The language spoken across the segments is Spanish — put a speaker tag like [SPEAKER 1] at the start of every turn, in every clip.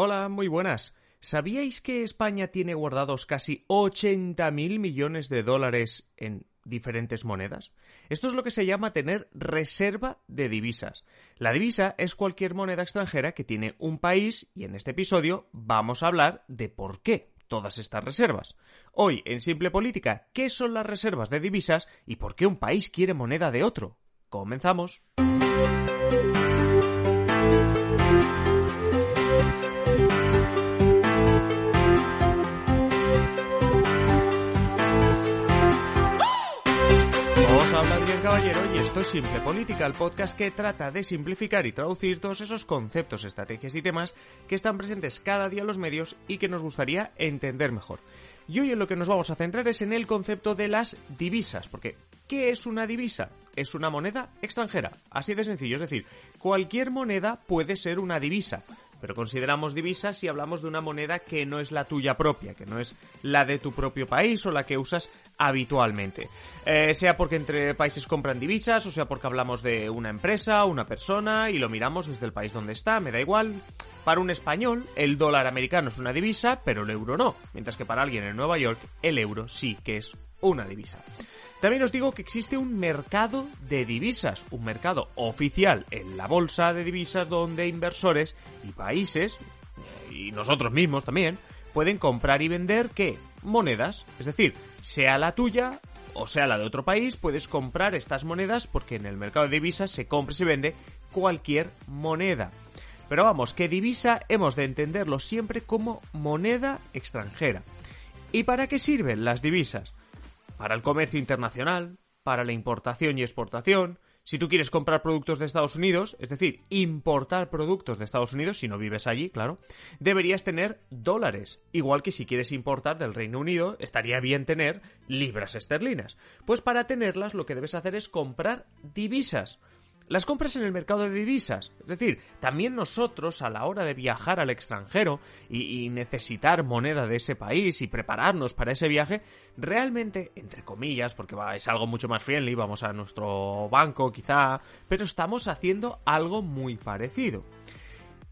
[SPEAKER 1] Hola, muy buenas. ¿Sabíais que España tiene guardados casi 80.000 millones de dólares en diferentes monedas? Esto es lo que se llama tener reserva de divisas. La divisa es cualquier moneda extranjera que tiene un país y en este episodio vamos a hablar de por qué todas estas reservas. Hoy, en Simple Política, ¿qué son las reservas de divisas y por qué un país quiere moneda de otro? Comenzamos. Caballero y esto es Simple Política, el podcast que trata de simplificar y traducir todos esos conceptos, estrategias y temas que están presentes cada día en los medios y que nos gustaría entender mejor. Y hoy en lo que nos vamos a centrar es en el concepto de las divisas, porque ¿qué es una divisa? Es una moneda extranjera, así de sencillo, es decir, cualquier moneda puede ser una divisa pero consideramos divisas si hablamos de una moneda que no es la tuya propia, que no es la de tu propio país o la que usas habitualmente. Eh, sea porque entre países compran divisas, o sea porque hablamos de una empresa, una persona y lo miramos desde el país donde está, me da igual. Para un español, el dólar americano es una divisa, pero el euro no, mientras que para alguien en Nueva York, el euro sí que es una divisa. También os digo que existe un mercado de divisas, un mercado oficial en la bolsa de divisas donde inversores y países, y nosotros mismos también, pueden comprar y vender qué? Monedas. Es decir, sea la tuya o sea la de otro país, puedes comprar estas monedas porque en el mercado de divisas se compra y se vende cualquier moneda. Pero vamos, que divisa hemos de entenderlo siempre como moneda extranjera. ¿Y para qué sirven las divisas? Para el comercio internacional, para la importación y exportación. Si tú quieres comprar productos de Estados Unidos, es decir, importar productos de Estados Unidos, si no vives allí, claro, deberías tener dólares. Igual que si quieres importar del Reino Unido, estaría bien tener libras esterlinas. Pues para tenerlas lo que debes hacer es comprar divisas las compras en el mercado de divisas. Es decir, también nosotros a la hora de viajar al extranjero y, necesitar moneda de ese país y prepararnos para ese viaje, realmente, entre comillas, porque es algo mucho más friendly, vamos a nuestro banco quizá, pero estamos haciendo algo muy parecido.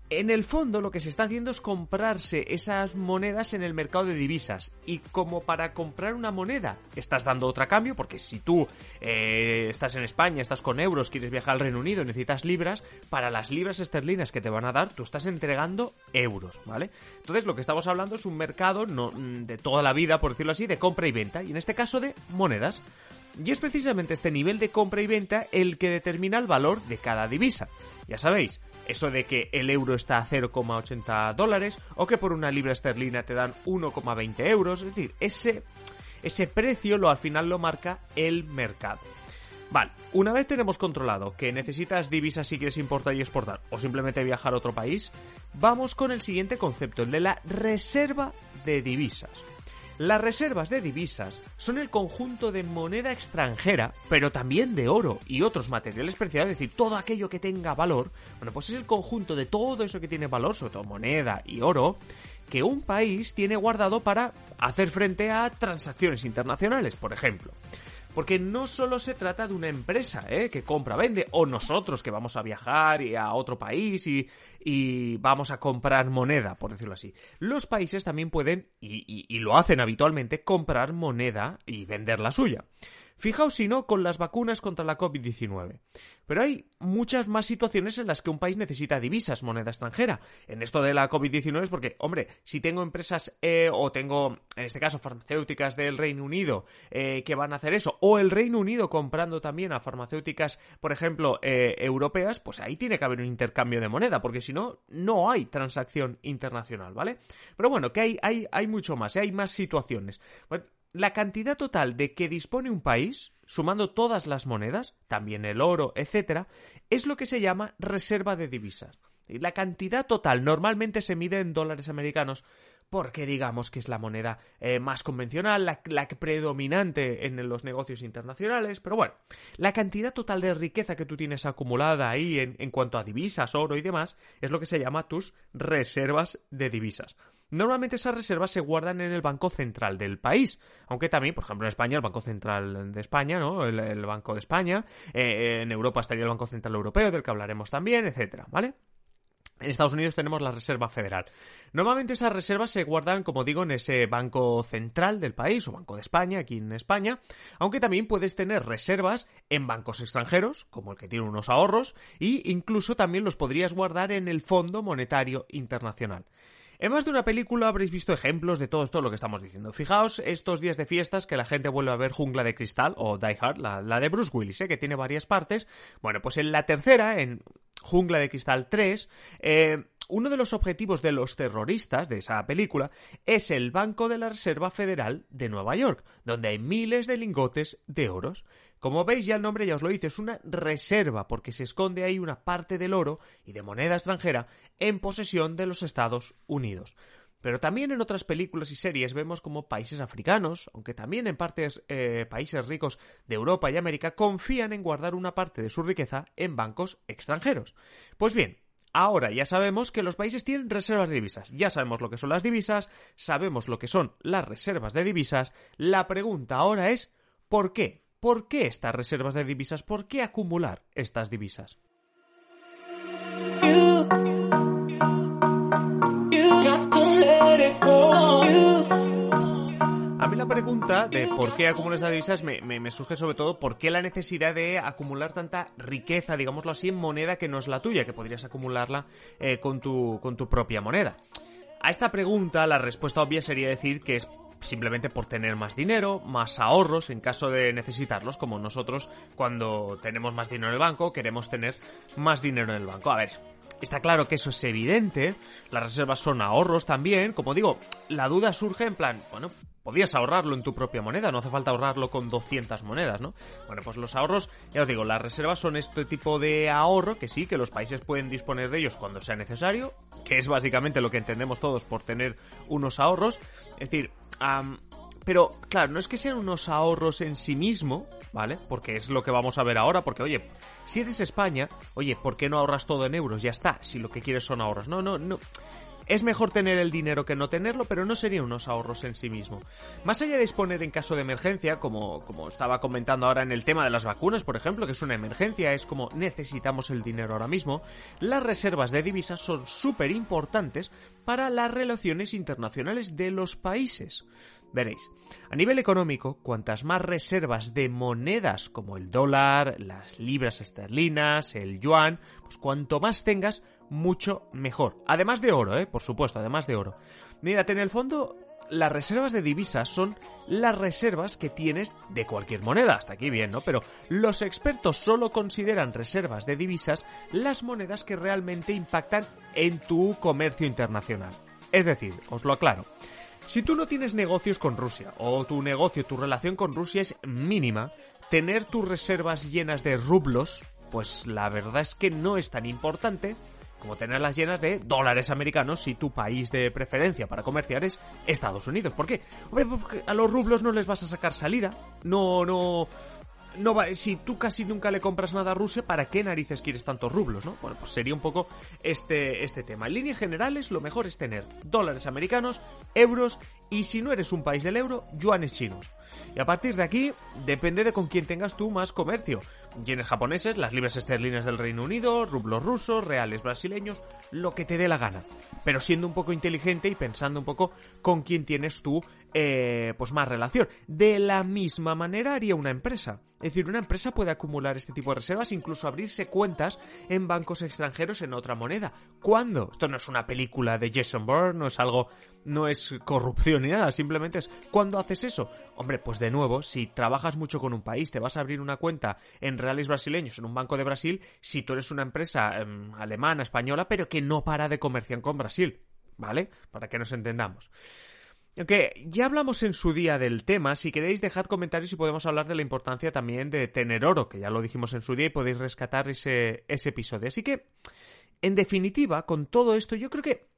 [SPEAKER 1] En el fondo lo que se está haciendo es comprarse esas monedas en el mercado de divisas. Y como para comprar una moneda estás dando otra cambio, porque si tú eh, estás en España, estás con euros, quieres viajar al Reino Unido, necesitas libras, para las libras esterlinas que te van a dar, tú estás entregando euros, ¿vale? Entonces lo que estamos hablando es un mercado no, de toda la vida, por decirlo así, de compra y venta, y en este caso de monedas. Y es precisamente este nivel de compra y venta el que determina el valor de cada divisa. Ya sabéis, eso de que el euro está a 0,80 dólares o que por una libra esterlina te dan 1,20 euros. Es decir, ese, ese precio lo al final lo marca el mercado. Vale, una vez tenemos controlado que necesitas divisas si quieres importar y exportar o simplemente viajar a otro país, vamos con el siguiente concepto, el de la reserva de divisas. Las reservas de divisas son el conjunto de moneda extranjera, pero también de oro y otros materiales preciados, es decir, todo aquello que tenga valor. Bueno, pues es el conjunto de todo eso que tiene valor, sobre todo moneda y oro, que un país tiene guardado para hacer frente a transacciones internacionales, por ejemplo. Porque no solo se trata de una empresa ¿eh? que compra, vende, o nosotros que vamos a viajar y a otro país y, y vamos a comprar moneda, por decirlo así. Los países también pueden, y, y lo hacen habitualmente, comprar moneda y vender la suya. Fijaos si no con las vacunas contra la COVID-19. Pero hay muchas más situaciones en las que un país necesita divisas, moneda extranjera. En esto de la COVID-19 es porque, hombre, si tengo empresas eh, o tengo, en este caso, farmacéuticas del Reino Unido eh, que van a hacer eso, o el Reino Unido comprando también a farmacéuticas, por ejemplo, eh, europeas, pues ahí tiene que haber un intercambio de moneda, porque si no, no hay transacción internacional, ¿vale? Pero bueno, que hay, hay, hay mucho más, hay más situaciones la cantidad total de que dispone un país, sumando todas las monedas, también el oro, etc., es lo que se llama reserva de divisas. Y la cantidad total normalmente se mide en dólares americanos porque digamos que es la moneda eh, más convencional, la, predominante en los negocios internacionales, pero bueno, la cantidad total de riqueza que tú tienes acumulada ahí en, en cuanto a divisas, oro y demás, es lo que se llama tus reservas de divisas. Normalmente esas reservas se guardan en el Banco Central del país, aunque también, por ejemplo, en España, el Banco Central de España, ¿no? El, Banco de España, eh, en Europa estaría el Banco Central Europeo, del que hablaremos también, etcétera, ¿vale? En Estados Unidos tenemos la Reserva Federal. Normalmente esas reservas se guardan, como digo, en ese banco central del país o Banco de España, aquí en España, aunque también puedes tener reservas en bancos extranjeros, como el que tiene unos ahorros, e incluso también los podrías guardar en el Fondo Monetario Internacional. En más de una película habréis visto ejemplos de todo esto lo que estamos diciendo. Fijaos estos días de fiestas que la gente vuelve a ver Jungla de Cristal o Die Hard, la, de Bruce Willis, ¿eh? que tiene varias partes. Bueno, pues en la tercera, en Jungla de Cristal 3, eh, uno de los objetivos de los terroristas de esa película es el Banco de la Reserva Federal de Nueva York, donde hay miles de lingotes de oros. Como veis, ya el nombre ya os lo dice, es una reserva, porque se esconde ahí una parte del oro y de moneda extranjera en posesión de los Estados Unidos. Pero también en otras películas y series vemos como países africanos, aunque también en partes eh, países ricos de Europa y América, confían en guardar una parte de su riqueza en bancos extranjeros. Pues bien, Ahora ya sabemos que los países tienen reservas de divisas. Ya sabemos lo que son las divisas, sabemos lo que son las reservas de divisas. La pregunta ahora es ¿por qué? ¿Por qué estas reservas de divisas? ¿Por qué acumular estas divisas? Pregunta de por qué acumulas las divisas me, surge sobre todo por qué la necesidad de acumular tanta riqueza, digámoslo así, en moneda que no es la tuya, que podrías acumularla eh, con, tu, con tu propia moneda. A esta pregunta la respuesta obvia sería decir que es simplemente por tener más dinero, más ahorros en caso de necesitarlos, como nosotros cuando tenemos más dinero en el banco queremos tener más dinero en el banco. A ver, Está claro que eso es evidente, las reservas son ahorros también, como digo, la duda surge en plan, bueno, podías ahorrarlo en tu propia moneda, no hace falta ahorrarlo con 200 monedas, ¿no? Bueno, pues los ahorros, ya os digo, las reservas son este tipo de ahorro que sí, que los países pueden disponer de ellos cuando sea necesario, que es básicamente lo que entendemos todos por tener unos ahorros, es decir, pero claro, no es que sean unos ahorros en sí mismo, ¿vale? Porque es lo que vamos a ver ahora, porque oye, si eres España, oye, ¿por qué no ahorras todo en euros? Ya está, si lo que quieres son ahorros. No, no, no. Es mejor tener el dinero que no tenerlo, pero no serían unos ahorros en sí mismo. Más allá de disponer en caso de emergencia, como, como estaba comentando ahora en el tema de las vacunas, por ejemplo, que es una emergencia, es como necesitamos el dinero ahora mismo, las reservas de divisas son súper importantes para las relaciones internacionales de los países. Veréis, a nivel económico, cuantas más reservas de monedas como el dólar, las libras esterlinas, el yuan, pues cuanto más tengas, mucho mejor. Además de oro, ¿eh? Por supuesto, además de oro. Mírate, en el fondo, las reservas de divisas son las reservas que tienes de cualquier moneda. Hasta aquí bien, ¿no? Pero los expertos solo consideran reservas de divisas las monedas que realmente impactan en tu comercio internacional. Es decir, os lo aclaro. Si tú no tienes negocios con Rusia, o tu negocio, tu relación con Rusia es mínima, tener tus reservas llenas de rublos, pues la verdad es que no es tan importante como tenerlas llenas de dólares americanos si tu país de preferencia para comerciar es Estados Unidos. ¿Por qué? porque a los rublos no les vas a sacar salida. No, no. No va, si tú casi nunca le compras nada a Rusia, ¿para qué narices quieres tantos rublos, no? Bueno, pues sería un poco este, este tema. En líneas generales, lo mejor es tener dólares americanos, euros y si no eres un país del euro, yuanes chinos. Y a partir de aquí, depende de con quién tengas tú más comercio yenes japoneses, las libras esterlinas del Reino Unido, rublos rusos, reales brasileños, lo que te dé la gana. Pero siendo un poco inteligente y pensando un poco con quién tienes tú eh, pues más relación. De la misma manera haría una empresa. Es decir, una empresa puede acumular este tipo de reservas, incluso abrirse cuentas en bancos extranjeros en otra moneda. ¿Cuándo? Esto no es una película de Jason Bourne, no es algo, no es corrupción ni nada, simplemente es ¿cuándo haces eso? Hombre, pues de nuevo, si trabajas mucho con un país, te vas a abrir una cuenta en reales brasileños en un banco de Brasil, si tú eres una empresa em, alemana, española, pero que no para de comerciar con Brasil, ¿vale? Para que nos entendamos. Aunque ya hablamos en su día del tema, si queréis dejad comentarios y podemos hablar de la importancia también de tener oro, que ya lo dijimos en su día y podéis rescatar ese, ese episodio. Así que En definitiva, con todo esto, yo creo que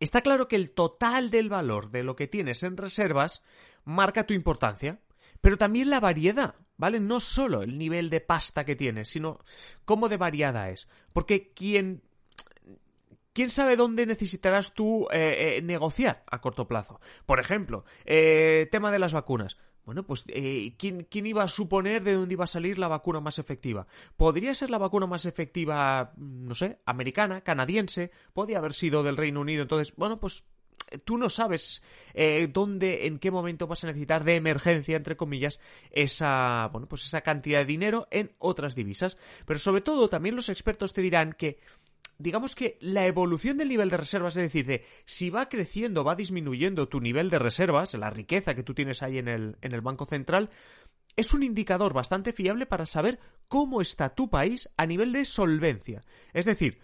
[SPEAKER 1] está claro que el total del valor de lo que tienes en reservas marca tu importancia, pero también la variedad, ¿vale? No solo el nivel de pasta que tienes, sino cómo de variada es. Porque quien ¿Quién sabe dónde necesitarás tú eh, eh, negociar a corto plazo? Por ejemplo, eh, tema de las vacunas. Bueno, pues ¿quién, ¿quién, iba a suponer de dónde iba a salir la vacuna más efectiva? ¿Podría ser la vacuna más efectiva, no sé, americana, canadiense? ¿Podría haber sido del Reino Unido? Entonces, bueno, pues tú no sabes dónde, en qué momento vas a necesitar de emergencia, entre comillas, esa, bueno, pues esa cantidad de dinero en otras divisas. Pero sobre todo, también los expertos te dirán que digamos que la evolución del nivel de reservas, es decir, de si va creciendo, va disminuyendo tu nivel de reservas, la riqueza que tú tienes ahí en el, en el Banco Central, es un indicador bastante fiable para saber cómo está tu país a nivel de solvencia. Es decir,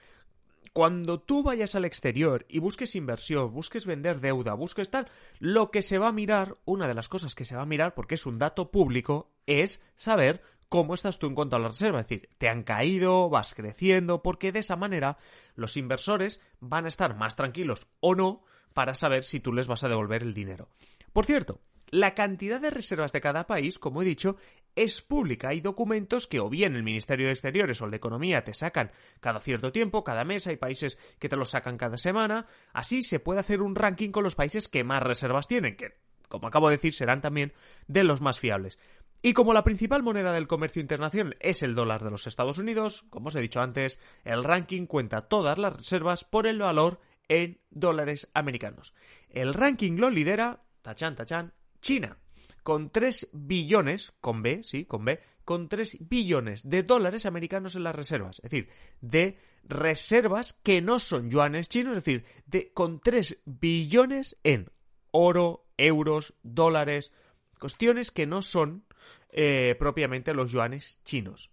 [SPEAKER 1] cuando tú vayas al exterior y busques inversión, busques vender deuda, busques tal, lo que se va a mirar, una de las cosas que se va a mirar, porque es un dato público, es saber cómo estás tú en cuanto a la reserva. Es decir, te han caído, vas creciendo, porque de esa manera los inversores van a estar más tranquilos o no para saber si tú les vas a devolver el dinero. Por cierto, la cantidad de reservas de cada país, como he dicho, es pública. Hay documentos que o bien el Ministerio de Exteriores o el de Economía te sacan cada cierto tiempo, cada mes, hay países que te los sacan cada semana. Así se puede hacer un ranking con los países que más reservas tienen, que, como acabo de decir, serán también de los más fiables. Y como la principal moneda del comercio internacional es el dólar de los Estados Unidos, como os he dicho antes, el ranking cuenta todas las reservas por el valor en dólares americanos. El ranking lo lidera, tachan, tachan, China, con 3 billones, con B, sí, con B, con 3 billones de dólares americanos en las reservas. Es decir, de reservas que no son yuanes chinos, es decir, de, con 3 billones en oro, euros, dólares, cuestiones que no son eh, propiamente los yuanes chinos.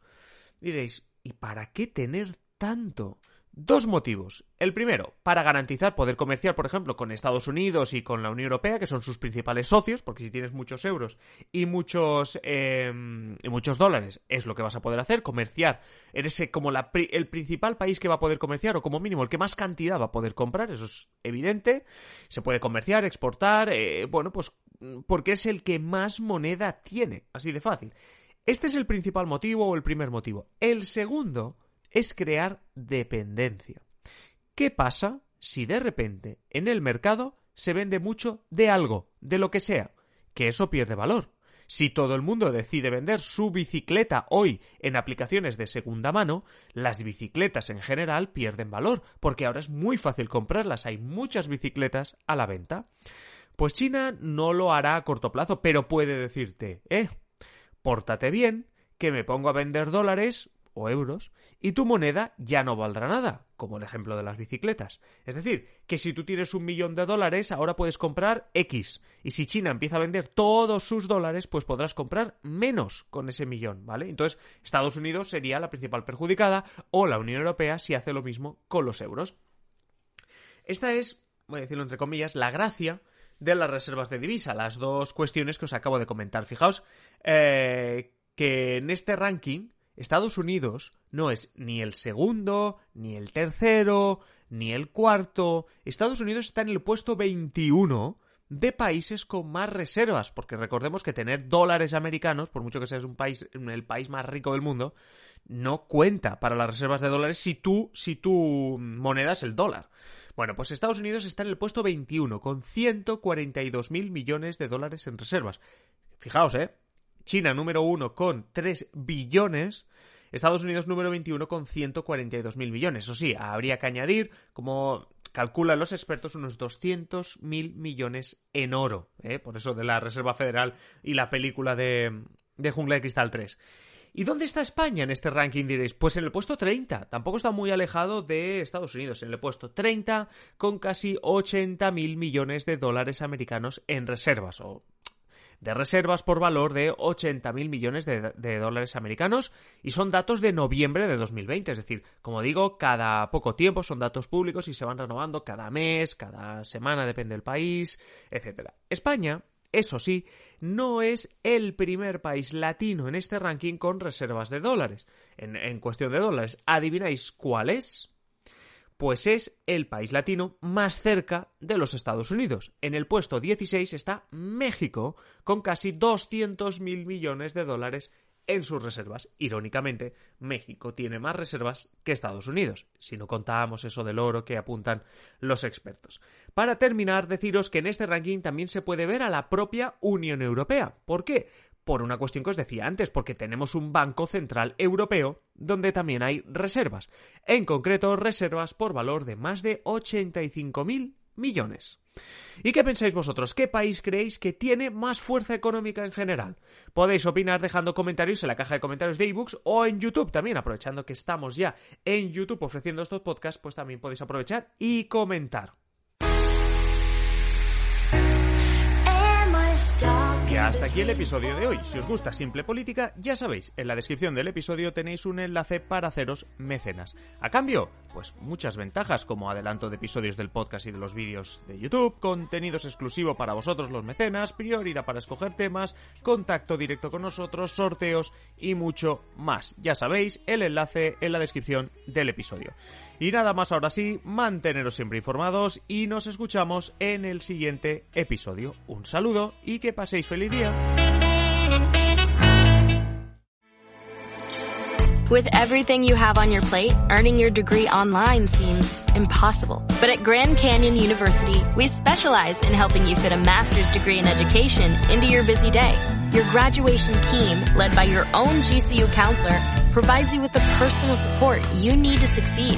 [SPEAKER 1] Diréis, ¿y para qué tener tanto? Dos motivos. El primero, para garantizar poder comerciar, por ejemplo, con Estados Unidos y con la Unión Europea, que son sus principales socios, porque si tienes muchos euros y muchos, em, y muchos dólares, es lo que vas a poder hacer, comerciar. Eres eh, como el principal país que va a poder comerciar, o como mínimo el que más cantidad va a poder comprar, eso es evidente. Se puede comerciar, exportar, eh, bueno, pues porque es el que más moneda tiene, así de fácil. Este es el principal motivo o el primer motivo. El segundo es crear dependencia. ¿Qué pasa si de repente en el mercado se vende mucho de algo, de lo que sea? Que eso pierde valor. Si todo el mundo decide vender su bicicleta hoy en aplicaciones de segunda mano, las bicicletas en general pierden valor, porque ahora es muy fácil comprarlas, hay muchas bicicletas a la venta. Pues China no lo hará a corto plazo, pero puede decirte, eh, pórtate bien, que me pongo a vender dólares o euros y tu moneda ya no valdrá nada, como el ejemplo de las bicicletas. Es decir, que si tú tienes un millón de dólares, ahora puedes comprar X. Y si China empieza a vender todos sus dólares, pues podrás comprar menos con ese millón, ¿vale? Entonces, Estados Unidos sería la principal perjudicada o la Unión Europea si hace lo mismo con los euros. Esta es, voy a decirlo entre comillas, la gracia de las reservas de divisa, las dos cuestiones que os acabo de comentar. Fijaos eh, que en este ranking Estados Unidos no es ni el segundo, ni el tercero, ni el cuarto. Estados Unidos está en el puesto 21 de países con más reservas, porque recordemos que tener dólares americanos, por mucho que seas un país, el país más rico del mundo, no cuenta para las reservas de dólares si tú, si tu moneda es el dólar. Bueno, pues Estados Unidos está en el puesto 21 con 142 mil millones de dólares en reservas. Fijaos, ¿eh? China número 1 con 3 billones. Estados Unidos número 21 con 142 mil millones. Eso sí, habría que añadir, como calculan los expertos, unos 200 mil millones en oro. ¿eh? Por eso de la Reserva Federal y la película de, de Jungla de Cristal 3. ¿Y dónde está España en este ranking, diréis? Pues en el puesto 30. Tampoco está muy alejado de Estados Unidos. En el puesto 30 con casi 80 mil millones de dólares americanos en reservas. O de reservas por valor de 80 mil millones de, dólares americanos y son datos de noviembre de 2020. Es decir, como digo, cada poco tiempo son datos públicos y se van renovando cada mes, cada semana, depende del país, etc. España eso sí, no es el primer país latino en este ranking con reservas de dólares. En, cuestión de dólares, ¿adivináis cuál es? Pues es el país latino más cerca de los Estados Unidos. En el puesto 16 está México, con casi 200.000 millones de dólares en sus reservas. Irónicamente, México tiene más reservas que Estados Unidos, si no contábamos eso del oro que apuntan los expertos. Para terminar, deciros que en este ranking también se puede ver a la propia Unión Europea. ¿Por qué? Por una cuestión que os decía antes, porque tenemos un Banco Central Europeo donde también hay reservas. En concreto, reservas por valor de más de 85.000 millones. ¿Y qué pensáis vosotros? ¿Qué país creéis que tiene más fuerza económica en general? Podéis opinar dejando comentarios en la caja de comentarios de ebooks o en YouTube también, aprovechando que estamos ya en YouTube ofreciendo estos podcasts, pues también podéis aprovechar y comentar. Hasta aquí el episodio de hoy. Si os gusta Simple Política, ya sabéis, en la descripción del episodio tenéis un enlace para haceros mecenas. A cambio, pues muchas ventajas como adelanto de episodios del podcast y de los vídeos de YouTube, contenidos exclusivo para vosotros los mecenas, prioridad para escoger temas, contacto directo con nosotros, sorteos y mucho más. Ya sabéis, el enlace en la descripción del episodio. Y nada más ahora sí, manteneros siempre informados y nos escuchamos en el siguiente episodio. Un saludo y que paséis feliz día.
[SPEAKER 2] With everything you have on your plate, earning your degree online seems impossible. But at Grand Canyon University, we specialize in helping you fit a master's degree in education into your busy day. Your graduation team, led by your own GCU counselor, provides you with the personal support you need to succeed.